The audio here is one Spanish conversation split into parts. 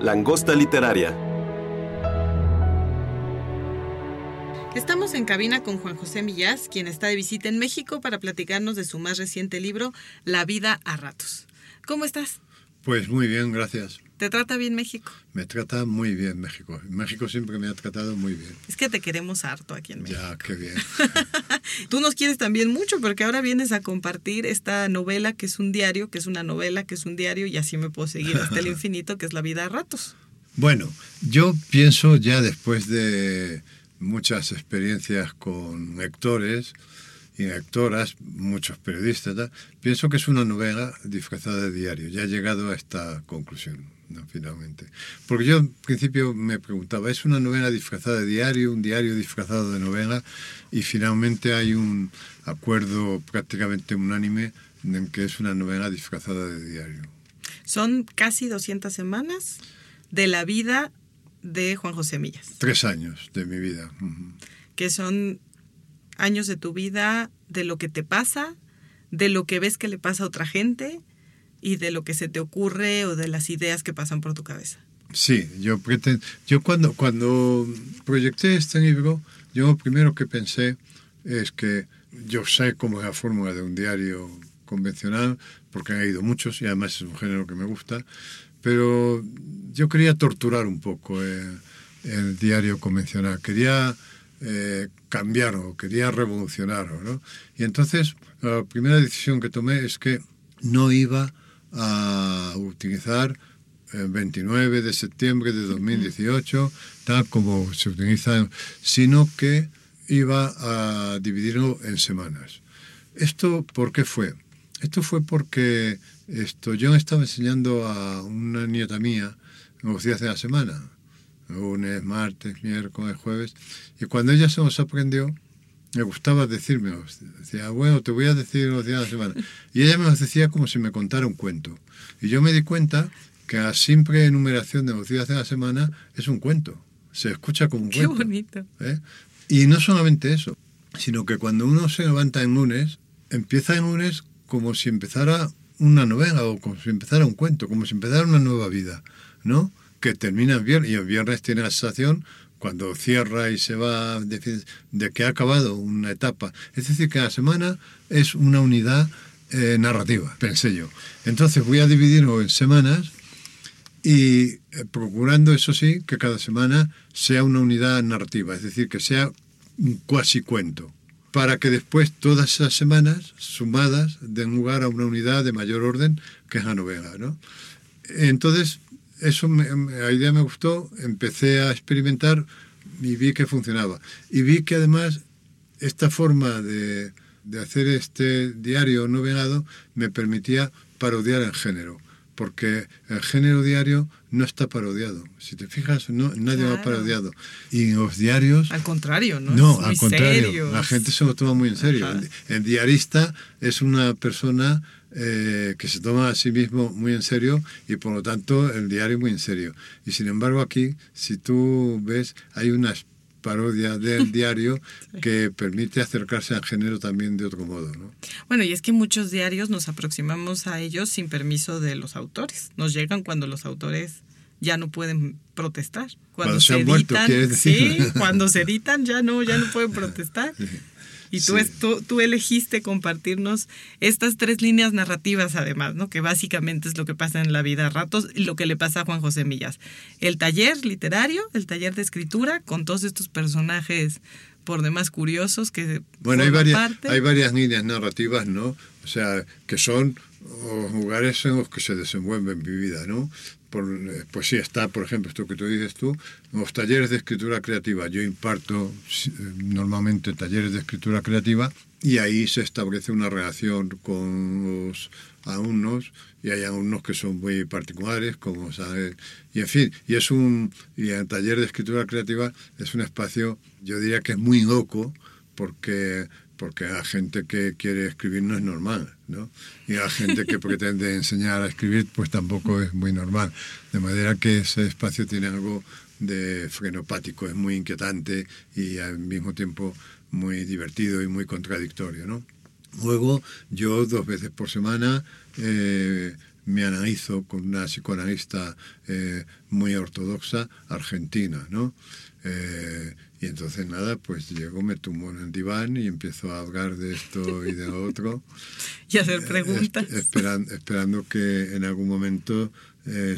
Langosta literaria. Estamos en cabina con Juan José Millás, quien está de visita en México para platicarnos de su más reciente libro, La vida a ratos. ¿Cómo estás? Pues muy bien, gracias. ¿Te trata bien México? Me trata muy bien México. México siempre me ha tratado muy bien. Es que te queremos harto aquí en México. Ya, qué bien. Tú nos quieres también mucho porque ahora vienes a compartir esta novela que es un diario, que es una novela, que es un diario y así me puedo seguir hasta el infinito, que es La vida a ratos. Bueno, yo pienso ya después de muchas experiencias con lectores y lectoras, muchos periodistas, tal, pienso que es una novela disfrazada de diario. Ya he llegado a esta conclusión, ¿no? finalmente. Porque yo al principio me preguntaba, ¿es una novela disfrazada de diario, un diario disfrazado de novela? Y finalmente hay un acuerdo prácticamente unánime en que es una novela disfrazada de diario. Son casi 200 semanas de la vida de Juan José Millas, Tres años de mi vida. Ujú. que son años de tu vida, de lo que te pasa, de lo que ves que le pasa a otra gente y de lo que se te ocurre o de las ideas que pasan por tu cabeza. Sí, yo, yo cuando, cuando proyecté este libro, yo lo primero que pensé es que yo sé cómo es la fórmula de un diario convencional, porque he leído muchos y además es un género que me gusta, pero yo quería torturar un poco el, el diario convencional, quería eh, cambiarlo, quería revolucionarlo. ¿no? Y entonces la primera decisión que tomé es que no iba a utilizar el 29 de septiembre de 2018, tal como se utiliza, sino que iba a dividirlo en semanas. ¿Esto por qué fue? Esto fue porque esto, yo estaba enseñando a una nieta mía los días de la semana, lunes, martes, miércoles, jueves, y cuando ella se los aprendió, me gustaba decirme, decía, bueno, te voy a decir los días de la semana. Y ella me los decía como si me contara un cuento. Y yo me di cuenta que la simple enumeración de los días de la semana es un cuento. Se escucha como un Qué cuento. bonito. ¿eh? Y no solamente eso, sino que cuando uno se levanta en lunes, empieza en lunes como si empezara una novela o como si empezara un cuento, como si empezara una nueva vida, ¿no? Que termina el viernes y el viernes tiene la sensación cuando cierra y se va de, que ha acabado una etapa. Es decir, que la semana es una unidad eh, narrativa, pensé yo. Entonces voy a dividirlo en semanas y eh, procurando, eso sí, que cada semana sea una unidad narrativa, es decir, que sea un cuasi cuento, para que después todas esas semanas sumadas den lugar a una unidad de mayor orden, que es la novela. ¿no? Entonces, eso me- la idea me gustó, empecé a experimentar y vi que funcionaba. Y vi que además esta forma de, de hacer este diario novelado me permitía parodiar el género, porque el género diario no está parodiado. Si te fijas, no, nadie lo ha Claro. parodiado. Y los diarios... Al contrario, ¿no? Al contrario. La gente se lo toma muy en serio. El diarista es una persona eh, que se toma a sí mismo muy en serio y por lo tanto el diario muy en serio. Y sin embargo aquí, si tú ves, hay una parodia del diario que permite acercarse al género también de otro modo. ¿no? Bueno, y es que muchos diarios nos aproximamos a ellos sin permiso de los autores. Nos llegan cuando los autores ya no pueden protestar. Cuando se han muerto, ¿quieres decir? Sí, cuando se editan ya no, ya no pueden protestar. Y tú, Sí. es- tú, tú elegiste compartirnos estas tres líneas narrativas, además, ¿no? Que básicamente es lo que pasa en la vida a ratos y lo que le pasa a Juan José Millas. El taller literario, el taller de escritura, con todos estos personajes por demás curiosos que Bueno, hay varias, parte. hay varias líneas narrativas, ¿no? O sea, que son lugares en los que se desenvuelve mi vida, ¿no? Por, eh, sí, está, por ejemplo, esto que tú dices tú, los talleres de escritura creativa. Yo imparto eh, normalmente talleres de escritura creativa y ahí se establece una relación con los alumnos y hay alumnos que son muy particulares, como sabes, y en fin, y es un y el taller de escritura creativa es un espacio, yo diría que es muy loco porque porque la gente que quiere escribir no es normal, ¿no? Y la gente que pretende enseñar a escribir, pues tampoco es muy normal. De manera que ese espacio tiene algo de frenopático, es muy inquietante y al mismo tiempo muy divertido y muy contradictorio, ¿no? Luego, yo dos veces por semana eh, me analizo con una psicoanalista eh, muy ortodoxa argentina, ¿no? Eh, y entonces nada, pues llego, me tumbo en el diván y empiezo a hablar de esto y de lo otro. y hacer preguntas. esperando, esperando que en algún momento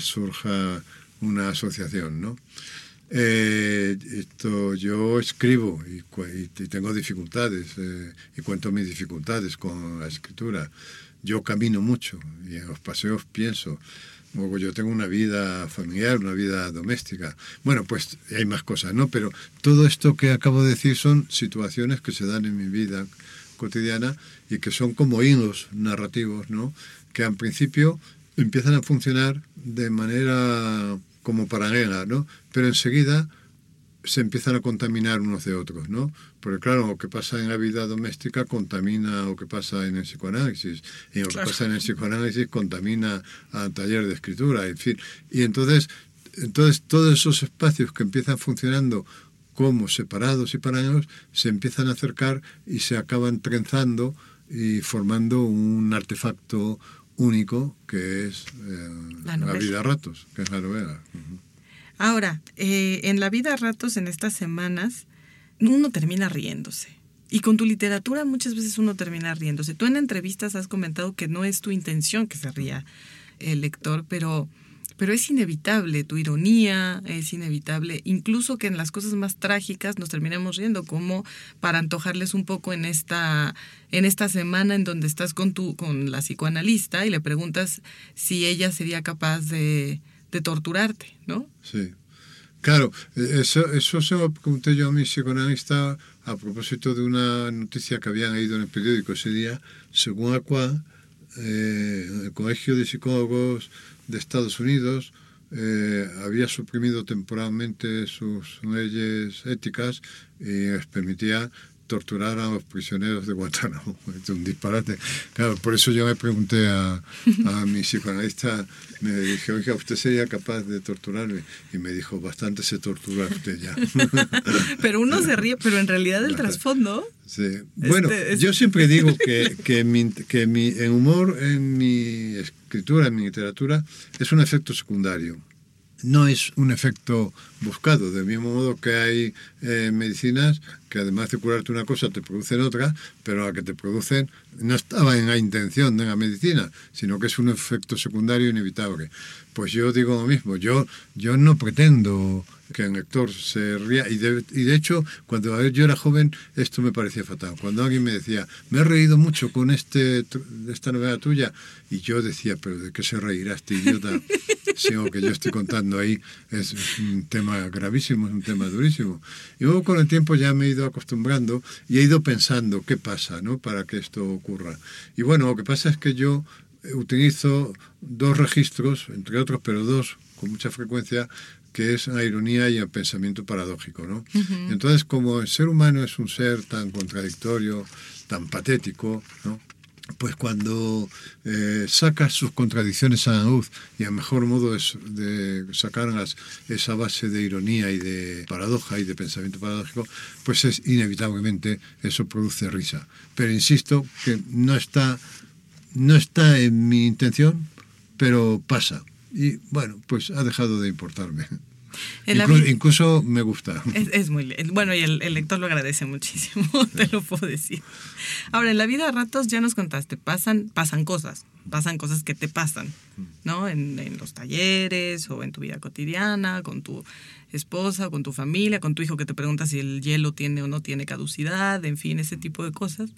surja una asociación, ¿no? Eh, esto, yo escribo y, tengo dificultades eh, y cuento mis dificultades con la escritura. Yo camino mucho y en los paseos pienso. Luego yo tengo una vida familiar, una vida doméstica. Bueno, pues hay más cosas, ¿no? Pero todo esto que acabo de decir son situaciones que se dan en mi vida cotidiana y que son como hilos narrativos, ¿no? Que al principio empiezan a funcionar de manera como paralela, ¿no? Pero enseguida se empiezan a contaminar unos de otros, ¿no? Porque claro, lo que pasa en la vida doméstica contamina lo que pasa en el psicoanálisis, y lo que pasa en el psicoanálisis contamina al taller de escritura, en fin. Y entonces, entonces todos esos espacios que empiezan funcionando como separados y paralelos se empiezan a acercar y se acaban trenzando y formando un artefacto único que es eh, la, vida a ratos, que es la novela. Ahora, eh, en la vida a ratos, en estas semanas, uno termina riéndose. Y con tu literatura muchas veces uno termina riéndose. Tú en entrevistas has comentado que no es tu intención que se ría el lector, pero pero es inevitable tu ironía, es inevitable, incluso que en las cosas más trágicas nos terminemos riendo, como para antojarles un poco en esta, en esta semana en donde estás con, tu, con la psicoanalista y le preguntas si ella sería capaz de, torturarte, ¿no? Sí. Claro, eso, eso se lo pregunté yo a mi psicoanalista a propósito de una noticia que habían leído en el periódico ese día, según la cual eh, el Colegio de Psicólogos de Estados Unidos eh, había suprimido temporalmente sus leyes éticas y les permitía torturar a los prisioneros de Guantánamo. Es un disparate. Claro, por eso yo me pregunté a, a mi psicoanalista, me dije, oiga, ¿usted sería capaz de torturarme? Y me dijo, bastante se tortura usted ya. pero uno se ríe, pero en realidad el trasfondo... Sí. Bueno, yo siempre digo que, que, mi, que mi el humor en mi escritura, en mi literatura, es un efecto secundario no es un efecto buscado, del mismo modo que hay eh, medicinas que además de curarte una cosa te producen otra, pero la que te producen no estaba en la intención de la medicina, sino que es un efecto secundario inevitable. Pues yo digo lo mismo, yo, yo no pretendo que el lector se ría. Y de, y de hecho, cuando yo era joven, esto me parecía fatal. Cuando alguien me decía, me he reído mucho con este, esta novela tuya, y yo decía, pero ¿de qué se reirá este idiota? Si lo que yo estoy contando ahí es un tema gravísimo, es un tema durísimo. Y luego con el tiempo ya me he ido acostumbrando y he ido pensando qué pasa ¿no? para que esto ocurra. Y bueno, lo que pasa es que yo utilizo dos registros, entre otros, pero dos con mucha frecuencia, que es la ironía y el pensamiento paradójico. ¿no? Entonces, como el ser humano es un ser tan contradictorio, tan patético, ¿no? pues cuando eh, sacas sus contradicciones a la luz y el mejor modo es de sacarlas esa base de ironía y de paradoja y de pensamiento paradójico, pues es inevitablemente eso produce risa. Pero insisto que no está, no está en mi intención, pero pasa. Y bueno, pues ha dejado de importarme. Incluso, me gusta. Es, muy bueno y el, lector lo agradece muchísimo, te lo puedo decir. Ahora, en la vida a ratos ya nos contaste, pasan, pasan cosas, pasan cosas que te pasan, ¿no? En, en los talleres o en tu vida cotidiana, con tu esposa, con tu familia, con tu hijo que te pregunta si el hielo tiene o no tiene caducidad, en fin, ese tipo de cosas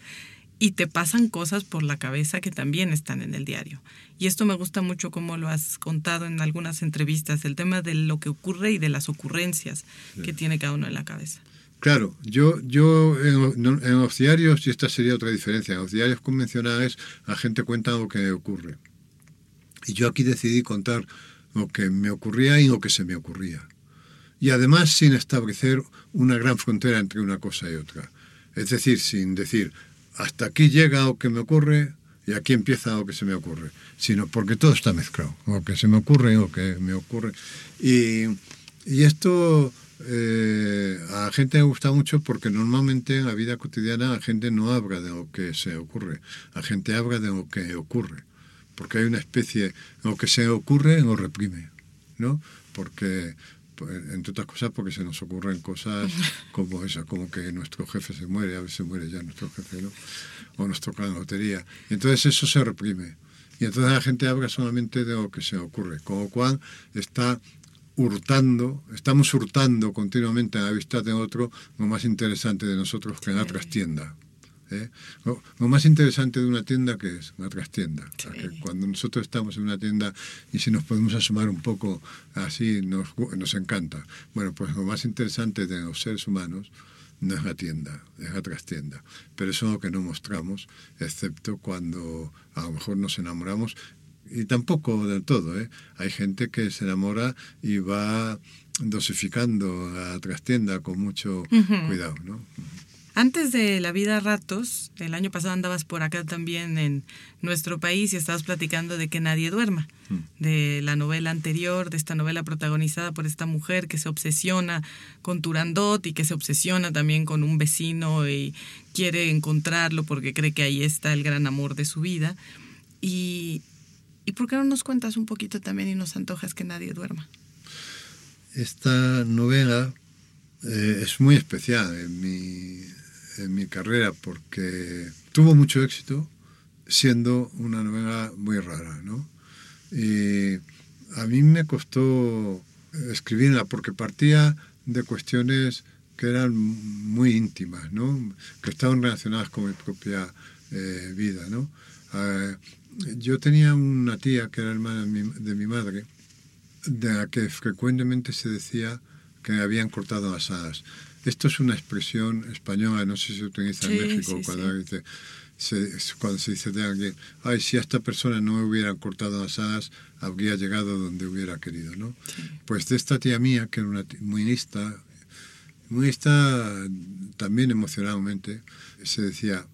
y te pasan cosas por la cabeza que también están en el diario. Y esto me gusta mucho como lo has contado en algunas entrevistas, el tema de lo que ocurre y de las ocurrencias que tiene cada uno en la cabeza. Claro, yo, yo en, en, los diarios, y esta sería otra diferencia, en los diarios convencionales la gente cuenta lo que ocurre. Y yo aquí decidí contar lo que me ocurría y lo que se me ocurría. Y además sin establecer una gran frontera entre una cosa y otra. Es decir, sin decir, hasta aquí llega lo que me ocurre y aquí empieza lo que se me ocurre, sino porque todo está mezclado, lo que se me ocurre lo que me ocurre. Y, esto eh, a la gente le gusta mucho porque normalmente en la vida cotidiana la gente no habla de lo que se ocurre, la gente habla de lo que ocurre, porque hay una especie, lo que se ocurre lo reprime, ¿no? Porque entre otras cosas porque se nos ocurren cosas como esa, como que nuestro jefe se muere, a veces muere ya nuestro jefe, ¿no? O nos toca la lotería. Entonces eso se reprime. Y entonces la gente habla solamente de lo que se ocurre, con lo cual está hurtando, estamos hurtando continuamente a la vista de otro lo más interesante de nosotros que en la trastienda. ¿Eh? Lo, lo, más interesante de una tienda que es una trastienda. Sí. Que cuando nosotros estamos en una tienda y si nos podemos asomar un poco así, nos, nos encanta. Bueno, pues lo más interesante de los seres humanos no es la tienda, es la trastienda. Pero eso es lo que no mostramos, excepto cuando a lo mejor nos enamoramos y tampoco del todo. ¿eh? Hay gente que se enamora y va dosificando la trastienda con mucho uh -huh. cuidado. ¿no? Antes de La vida a ratos, el año pasado andabas por acá también en nuestro país y estabas platicando de que nadie duerma, mm. de la novela anterior, de esta novela protagonizada por esta mujer que se obsesiona con Turandot y que se obsesiona también con un vecino y quiere encontrarlo porque cree que ahí está el gran amor de su vida. Y, ¿Y por qué no nos cuentas un poquito también y nos antojas que nadie duerma? Esta novela eh, es muy especial en mi, en mi carrera porque tuvo mucho éxito siendo una novela muy rara, ¿no? Y a mí me costó escribirla porque partía de cuestiones que eran muy íntimas, ¿no? Que estaban relacionadas con mi propia eh, vida, ¿no? Eh, yo tenía una tía que era hermana de mi, madre, de la que frecuentemente se decía que habían cortado las alas. Esto es una expresión española, no sé si se utiliza sí, en México, sí, cuando, sí. Dice, se, cuando se dice de alguien, ay, si a esta persona no me hubieran cortado las alas, habría llegado donde hubiera querido, ¿no? Pues de esta tía mía, que era una muy lista, muy lista también emocionalmente, se decía,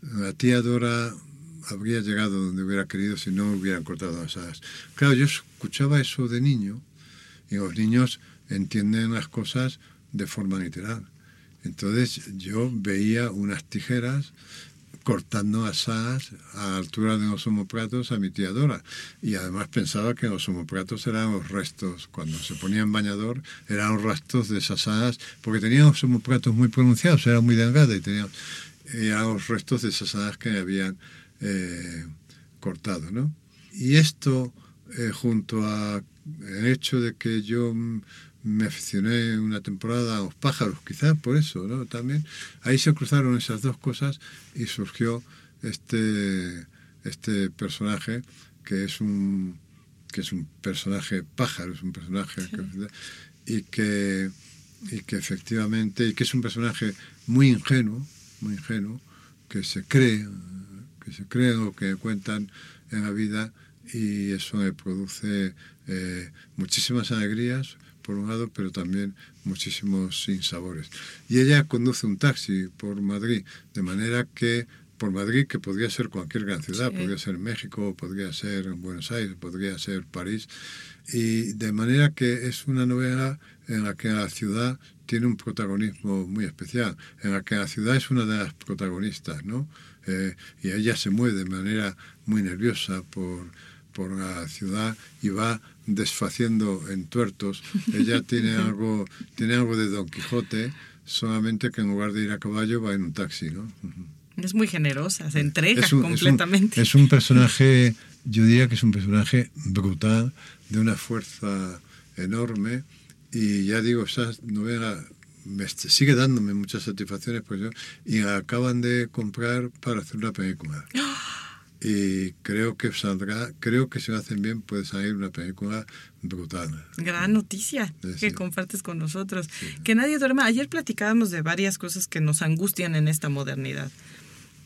la tía Dora habría llegado donde hubiera querido si no hubieran cortado las alas. Claro, yo escuchaba eso de niño y los niños entienden las cosas de forma literal. Entonces yo veía unas tijeras cortando asas a altura de los homoplatos a mi tía Dora. Y además pensaba que los homoplatos eran los restos, cuando se ponía en bañador, eran los restos de esas asas, porque tenían los homoplatos muy pronunciados, era muy delgada y tenían eran los restos de esas asas que habían eh, cortado. ¿no? Y esto, eh, junto al hecho de que yo me aficioné una temporada a los pájaros, quizás por eso, ¿no? También ahí se cruzaron esas dos cosas y surgió este, este personaje que es un que es un personaje pájaro, es un personaje sí. que, y que y que efectivamente y que es un personaje muy ingenuo, muy ingenuo, que se cree, que se cree lo que cuentan en la vida y eso me produce eh, muchísimas alegrías por un lado, pero también muchísimos sinsabores. Y ella conduce un taxi por Madrid, de manera que por Madrid, que podría ser cualquier gran ciudad, sí. podría ser México, podría ser Buenos Aires, podría ser París, y de manera que es una novela en la que la ciudad tiene un protagonismo muy especial, en la que la ciudad es una de las protagonistas, ¿no? Eh, y ella se mueve de manera muy nerviosa por, por la ciudad y va desfaciendo en tuertos. Ella tiene algo, tiene algo de Don Quijote, solamente que en lugar de ir a caballo va en un taxi, ¿no? Es muy generosa, se entrega es un, completamente. Es un, es un, personaje, yo diría que es un personaje brutal, de una fuerza enorme, y ya digo, esa novela me sigue dándome muchas satisfacciones, pues yo, y acaban de comprar para hacer una película. y creo que saldrá, creo que si lo hacen bien puede salir una película brutal. Gran noticia Sí, que sí. compartes con nosotros. Que nadie duerma. Ayer platicábamos de varias cosas que nos angustian en esta modernidad.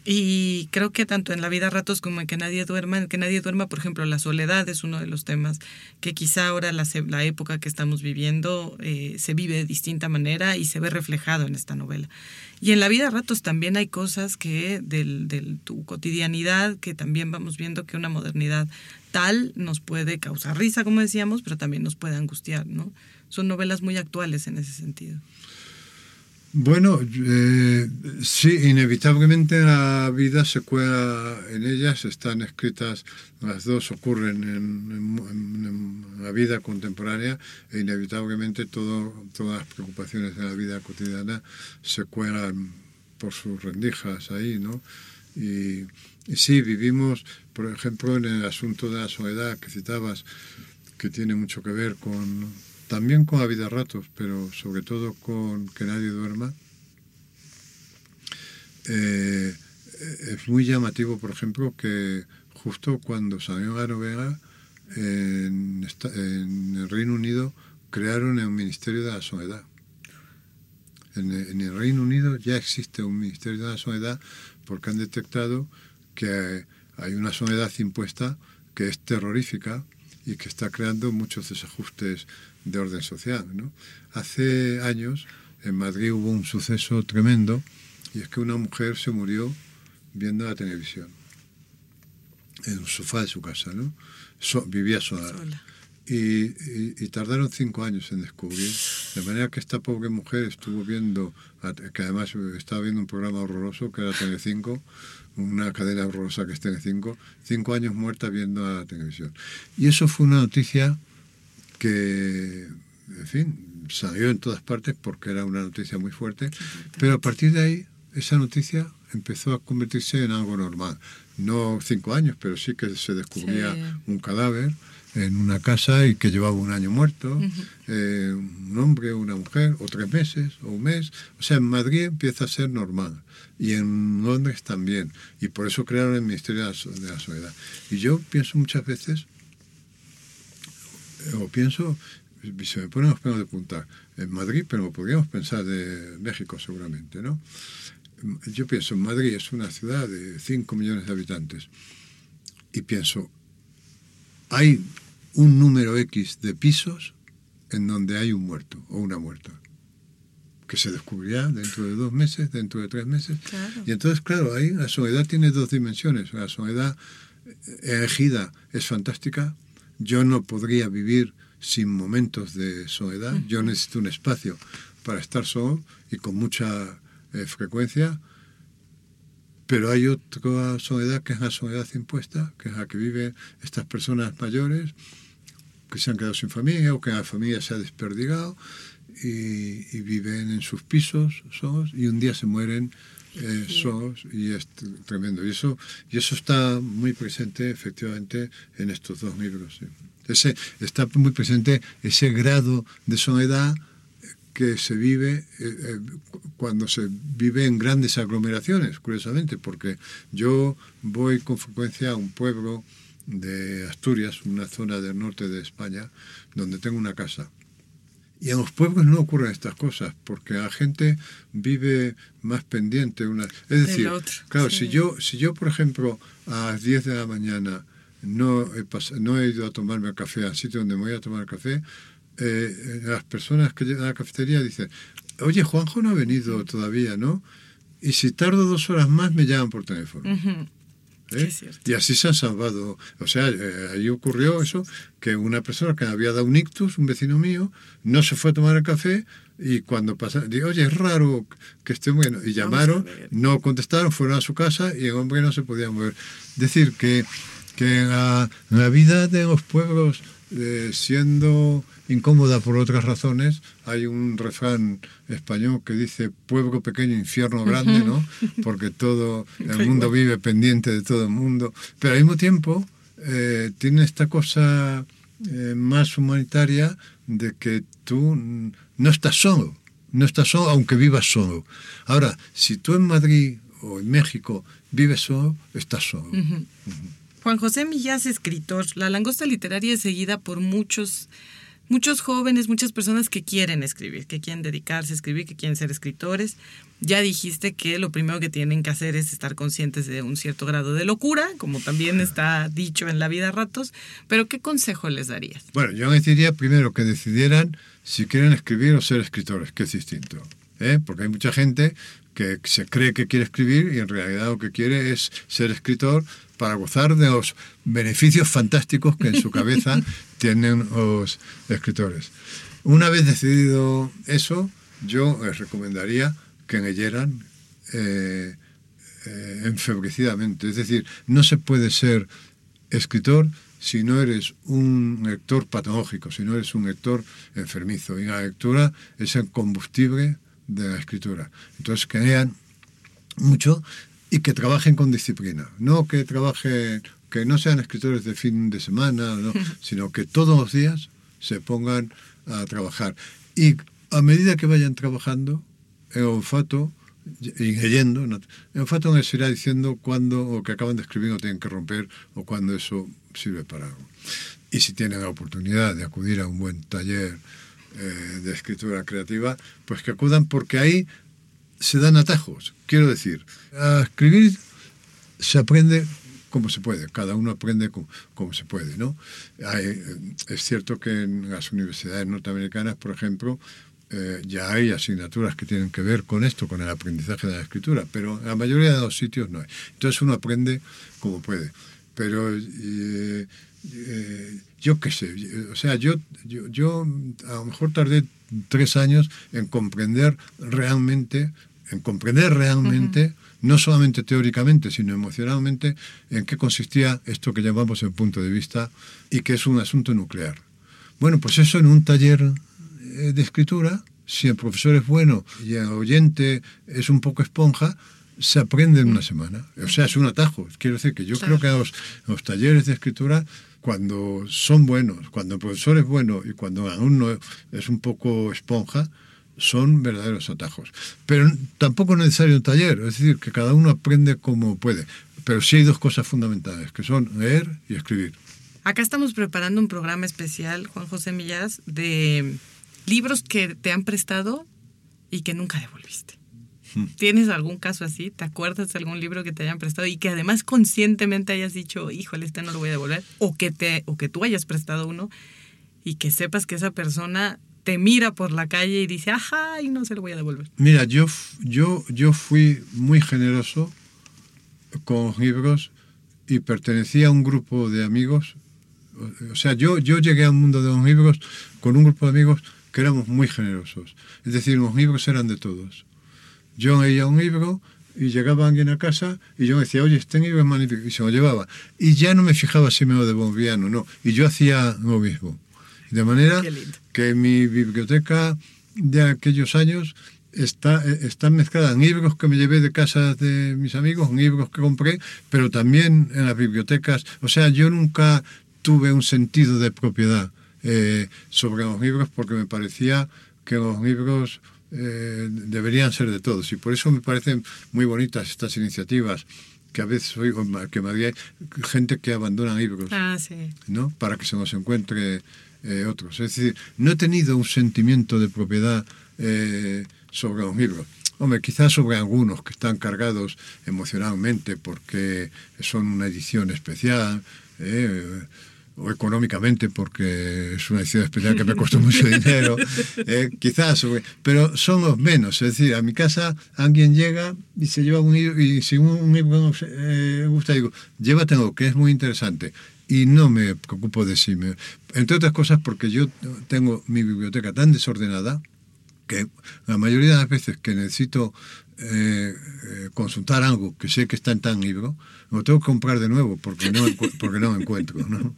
Y creo que tanto en la vida a ratos como en que nadie duerma, en que nadie duerma, por ejemplo, la soledad es uno de los temas que quizá ahora la, la época que estamos viviendo eh, se vive de distinta manera y se ve reflejado en esta novela. Y en la vida a ratos también hay cosas que del, del tu cotidianidad que también vamos viendo que una modernidad tal nos puede causar risa, como decíamos, pero también nos puede angustiar, ¿no? Son novelas muy actuales en ese sentido. Bueno, eh, sí, inevitablemente la vida se cuela en ellas, están escritas, las dos ocurren en, la vida contemporánea e inevitablemente todo, todas las preocupaciones de la vida cotidiana se cuelan por sus rendijas ahí, ¿no? Y, y sí, vivimos, por ejemplo, en el asunto de la soledad que citabas, que tiene mucho que ver con también con vida a ratos, pero sobre todo con que nadie duerma. Eh, es muy llamativo, por ejemplo, que justo cuando salió la novela en, el Reino Unido crearon el Ministerio de la Soledad. En en el Reino Unido ya existe un Ministerio de la Soledad porque han detectado que hay una soledad impuesta que es terrorífica y que está creando muchos desajustes de orden social. ¿no? Hace años en Madrid hubo un suceso tremendo y es que una mujer se murió viendo la televisión en un sofá de su casa, ¿no? So- vivía sola. Sola. Y, y- y tardaron cinco años en descubrir. De manera que esta pobre mujer estuvo viendo, que además estaba viendo un programa horroroso que era Telecinco, una cadena horrorosa que es Telecinco, cinco años muerta viendo a la televisión. Y eso fue una noticia que, en fin, salió en todas partes porque era una noticia muy fuerte, pero a partir de ahí esa noticia empezó a convertirse en algo normal. No cinco años, pero sí que se descubría Sí. un cadáver en una casa y que llevaba un año muerto, eh, un hombre una mujer, o tres meses, o un mes. O sea, en Madrid empieza a ser normal y en Londres también. Y por eso crearon el Ministerio de la, So- de la Soledad. Y yo pienso muchas veces, o pienso, se me ponen los pelos de punta, en Madrid, pero podríamos pensar de México seguramente, ¿no? Yo pienso, en Madrid es una ciudad de 5 millones de habitantes y pienso, hay un número X de pisos en donde hay un muerto o una muerta, que se descubrirá dentro de dos meses, dentro de tres meses. Claro. Y entonces, claro, ahí la soledad tiene dos dimensiones. La soledad elegida es fantástica. Yo no podría vivir sin momentos de soledad. Yo necesito un espacio para estar solo y con mucha eh, frecuencia. Pero hay otra soledad que es la soledad impuesta, que es la que viven estas personas mayores que se han quedado sin familia o que la familia se ha desperdigado y, y viven en sus pisos solos y un día se mueren eh, solos y es tremendo. Y eso, y eso está muy presente efectivamente en estos dos libros. sí. Ese, está muy presente ese grado de soledad que se vive eh, eh, cu- cuando se vive en grandes aglomeraciones, curiosamente, porque yo voy con frecuencia a un pueblo de Asturias, una zona del norte de España, donde tengo una casa. Y en los pueblos no ocurren estas cosas, porque la gente vive más pendiente. Una... Es decir, otro, claro, sí. si, yo, si yo, por ejemplo, a las 10 de la mañana no he, no he ido a tomarme el café al sitio donde me voy a tomar el café, eh, las personas que llegan a la cafetería dicen, oye, Juanjo no ha venido todavía, ¿no? Y si tardo dos horas más, me llaman por teléfono. ¿Eh? Y así se han salvado. O sea, eh, ahí ocurrió eso, que una persona que había dado un ictus, un vecino mío, no se fue a tomar el café y cuando pasaron, digo, oye, es raro que esté bueno. Y llamaron, no contestaron, fueron a su casa y el hombre no se podía mover. Es decir, que, que la, la vida de los pueblos, eh, siendo incómoda por otras razones, hay un refrán español que dice pueblo pequeño, infierno grande, ¿no? Porque todo el mundo vive pendiente de todo el mundo. Pero al mismo tiempo eh, tiene esta cosa eh, más humanitaria de que tú no estás solo, no estás solo aunque vivas solo. Ahora, si tú en Madrid o en México vives solo, estás solo. Juan José Millás, escritor. La langosta literaria es seguida por muchos, muchos jóvenes, muchas personas que quieren escribir, que quieren dedicarse a escribir, que quieren ser escritores. Ya dijiste que lo primero que tienen que hacer es estar conscientes de un cierto grado de locura, como también está dicho en la vida a ratos, pero ¿qué consejo les darías? Bueno, yo les diría primero que decidieran si quieren escribir o ser escritores, que es distinto. ¿eh? Porque hay mucha gente que se cree que quiere escribir y en realidad lo que quiere es ser escritor para gozar de los beneficios fantásticos que en su cabeza tienen los escritores. Una vez decidido eso, yo les recomendaría que leyeran eh, eh, enfebrecidamente. Es decir, no se puede ser escritor si no eres un lector patológico, si no eres un lector enfermizo. Y la lectura es el combustible de la escritura. Entonces, que lean mucho y que trabajen con disciplina. No que trabajen, que no sean escritores de fin de semana, ¿no? sino que todos los días se pongan a trabajar. Y a medida que vayan trabajando, el olfato y leyendo, el olfato les irá diciendo cuándo o que acaban de escribir o tienen que romper o cuándo eso sirve para algo. Y si tienen la oportunidad de acudir a un buen taller eh, de escritura creativa, pues que acudan porque ahí se dan atajos. Quiero decir, a escribir se aprende como se puede, cada uno aprende como, se puede, ¿no? es cierto que en las universidades norteamericanas, por ejemplo, eh, ya hay asignaturas que tienen que ver con esto, con el aprendizaje de la escritura, pero en la mayoría de los sitios no hay. Entonces uno aprende como puede. Pero eh, eh, yo qué sé, o sea, yo, yo, yo a lo mejor tardé tres años en comprender realmente, en comprender realmente, no solamente teóricamente, sino emocionalmente, en qué consistía esto que llamamos el punto de vista y que es un asunto nuclear. Bueno, pues eso en un taller eh, de escritura, si el profesor es bueno y el oyente es un poco esponja, se aprende en una semana. O sea, es un atajo. Quiero decir que yo creo que los, los, talleres de escritura, cuando son buenos, cuando el profesor es bueno y cuando uno es un poco esponja, son verdaderos atajos. Pero tampoco es necesario un taller, es decir, que cada uno aprende como puede. Pero sí hay dos cosas fundamentales, que son leer y escribir. Acá estamos preparando un programa especial, Juan José Millas, de libros que te han prestado y que nunca devolviste. Hmm. ¿Tienes algún caso así? ¿Te acuerdas de algún libro que te hayan prestado y que además conscientemente hayas dicho, híjole, este no lo voy a devolver? O que, te, o que tú hayas prestado uno y que sepas que esa persona te mira por la calle y dice, ajá, y no se lo voy a devolver. Mira, yo, yo, yo fui muy generoso con libros y pertenecía a un grupo de amigos. O sea, yo, yo llegué al mundo de los libros con un grupo de amigos que éramos muy generosos. Es decir, los libros eran de todos. Yo leía un libro y llegaba alguien a casa y yo me decía, oye, este libro es magnífico, y se lo llevaba. Y ya no me fijaba si me lo devolvían o no. Y yo hacía lo mismo. De manera que mi biblioteca de aquellos años está, está mezclada en libros que me llevé de casa de mis amigos, en libros que compré, pero también en las bibliotecas. O sea, yo nunca tuve un sentido de propiedad eh, sobre los libros porque me parecía que los libros eh, deberían ser de todos y por eso me parecen muy bonitas estas iniciativas que a veces oigo que me había gente que abandona libros ah, sí. ¿no? para que se nos encuentre eh, otros. Es decir, no he tenido un sentimiento de propiedad sobre los libros. Hombre, quizás sobre algunos que están cargados emocionalmente porque son una edición especial, o económicamente porque es una edición especial que me costó mucho dinero, eh, quizás, pero son los menos. Es decir, a mi casa alguien llega y se lleva un libro y si un libro eh, gusta, digo, llévatelo, que es muy interesante. Y no me preocupo de si me... Entre otras cosas porque yo tengo mi biblioteca tan desordenada que la mayoría de las veces que necesito eh, consultar algo que sé que está en tan libro, lo tengo que comprar de nuevo porque no, porque no encuentro. ¿no?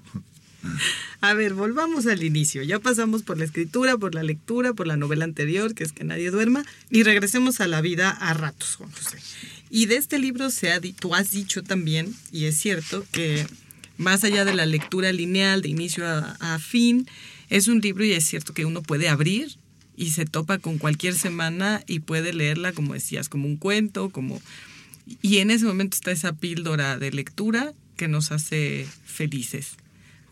A ver, volvamos al inicio. Ya pasamos por la escritura, por la lectura, por la novela anterior, que es que nadie duerma, y regresemos a la vida a ratos, Juan José. Y de este libro se ha, tú has dicho también, y es cierto, que más allá de la lectura lineal de inicio a, a fin, es un libro y es cierto que uno puede abrir y se topa con cualquier semana y puede leerla, como decías, como un cuento, como Y en ese momento está esa píldora de lectura que nos hace felices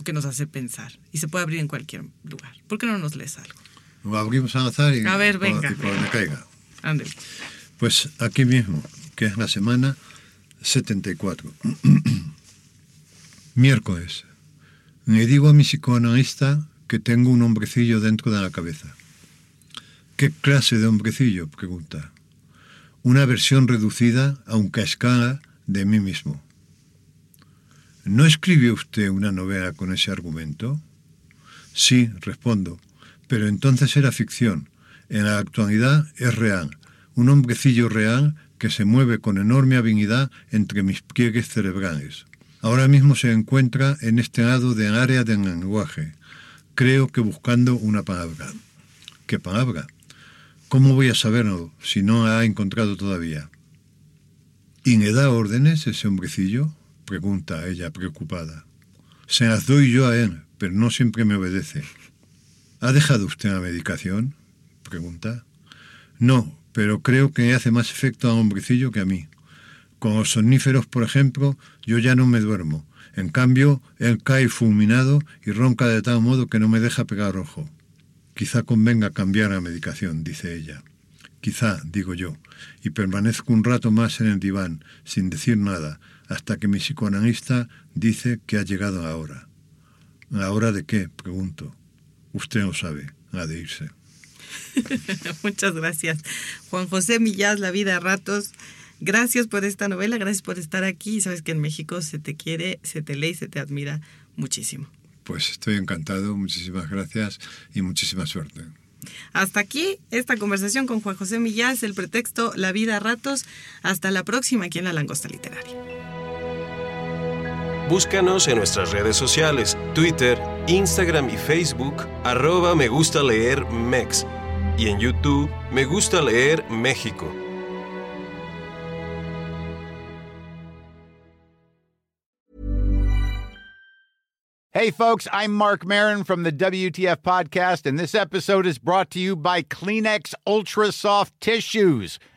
que nos hace pensar. Y se puede abrir en cualquier lugar. ¿Por qué no nos lees algo? Lo abrimos al azar y, A ver, venga. y donde caiga. Pues aquí mismo, que es la semana 74. Miércoles. Le digo a mi psicoanalista que tengo un hombrecillo dentro de la cabeza. ¿Qué clase de hombrecillo? pregunta. Una versión reducida, aunque a escala, de mí mismo. ¿No escribió usted una novela con ese argumento? Sí, respondo, pero entonces era ficción. En la actualidad es real, un hombrecillo real que se mueve con enorme habilidad entre mis pliegues cerebrales. Ahora mismo se encuentra en este lado del área del lenguaje, creo que buscando una palabra. ¿Qué palabra? ¿Cómo voy a saberlo si no ha encontrado todavía? ¿Y le da órdenes ese hombrecillo? Pregunta ella preocupada. Se las doy yo a él, pero no siempre me obedece. ¿Ha dejado usted la medicación? pregunta. No, pero creo que hace más efecto a hombrecillo que a mí. Con los somníferos, por ejemplo, yo ya no me duermo. En cambio, él cae fulminado y ronca de tal modo que no me deja pegar ojo. Quizá convenga cambiar la medicación, dice ella. Quizá, digo yo, y permanezco un rato más en el diván, sin decir nada, hasta que mi psicoanalista dice que ha llegado la hora. ¿La hora de qué? pregunto. Usted lo sabe, la de irse. Muchas gracias. Juan José Millás, La vida a ratos. Gracias por esta novela, gracias por estar aquí. Sabes que en México se te quiere, se te lee y se te admira muchísimo. Pues estoy encantado, muchísimas gracias y muchísima suerte. Hasta aquí esta conversación con Juan José Millás, el pretexto La vida a ratos. Hasta la próxima aquí en La Langosta Literaria. Búscanos en nuestras redes sociales, Twitter, Instagram y Facebook, arroba me gusta leer Mex. Y en YouTube, me gusta leer México. Hey, folks, I'm Mark Marin from the WTF Podcast, and this episode is brought to you by Kleenex Ultra Soft Tissues,